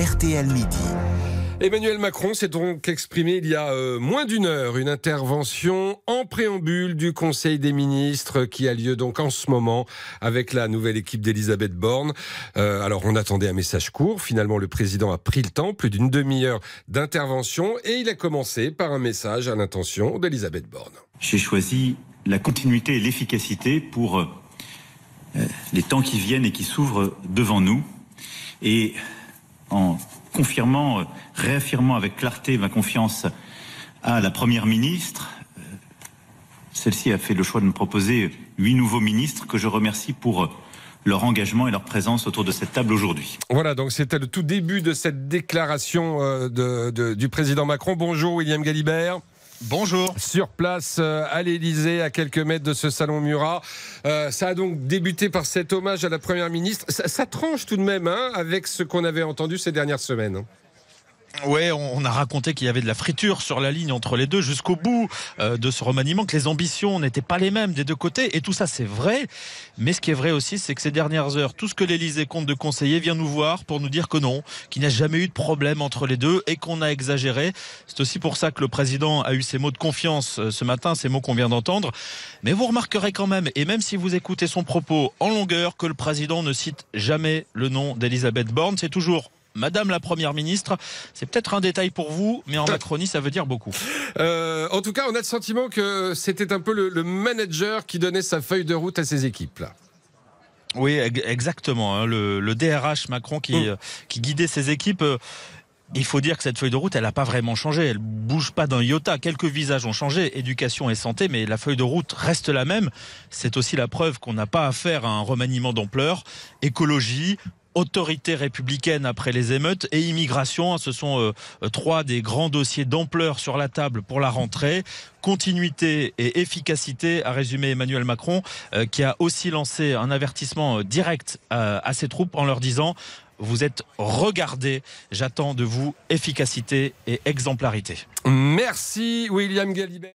RTL Midi. Emmanuel Macron s'est donc exprimé il y a euh, moins d'une heure, une intervention en préambule du Conseil des ministres qui a lieu donc en ce moment avec la nouvelle équipe d'Elisabeth Borne. Euh, alors on attendait un message court, finalement le président a pris le temps, plus d'une demi-heure d'intervention et il a commencé par un message à l'intention d'Elisabeth Borne. J'ai choisi la continuité et l'efficacité pour euh, les temps qui viennent et qui s'ouvrent devant nous et en confirmant, euh, réaffirmant avec clarté ma confiance à la Première ministre. Euh, celle-ci a fait le choix de me proposer huit nouveaux ministres que je remercie pour euh, leur engagement et leur présence autour de cette table aujourd'hui. Voilà, donc c'était le tout début de cette déclaration du président Macron. Bonjour William Galibert. Bonjour. Sur place à l'Elysée, à quelques mètres de ce salon Murat. ça a donc débuté par cet hommage à la Première ministre. Ça, tranche tout de même hein, avec ce qu'on avait entendu ces dernières semaines. Ouais, on a raconté qu'il y avait de la friture sur la ligne entre les deux jusqu'au bout euh, de ce remaniement, que les ambitions n'étaient pas les mêmes des deux côtés. Et tout ça, c'est vrai. Mais ce qui est vrai aussi, c'est que ces dernières heures, tout ce que l'Élysée compte de conseiller vient nous voir pour nous dire que non, qu'il n'y a jamais eu de problème entre les deux et qu'on a exagéré. C'est aussi pour ça que le président a eu ces mots de confiance euh, ce matin, ces mots qu'on vient d'entendre. Mais vous remarquerez quand même, et même si vous écoutez son propos en longueur, que le président ne cite jamais le nom d'Elisabeth Borne. C'est toujours Madame la Première ministre. C'est peut-être un détail pour vous, mais en Macronie, ça veut dire beaucoup. Euh, en tout cas, on a le sentiment que c'était un peu le, manager qui donnait sa feuille de route à ses équipes. Oui, exactement. Hein. le, DRH Macron qui, mm. euh, qui guidait ses équipes. Euh, il faut dire que cette feuille de route, elle n'a pas vraiment changé. Elle bouge pas d'un iota. Quelques visages ont changé, éducation et santé, mais la feuille de route reste la même. C'est aussi la preuve qu'on n'a pas affaire à un remaniement d'ampleur. Écologie, autorité républicaine après les émeutes et immigration. Ce sont euh, trois des grands dossiers d'ampleur sur la table pour la rentrée. Continuité et efficacité, a résumé Emmanuel Macron, euh, qui a aussi lancé un avertissement euh, direct à ses troupes en leur disant vous êtes regardés. J'attends de vous efficacité et exemplarité. Merci William Galibet.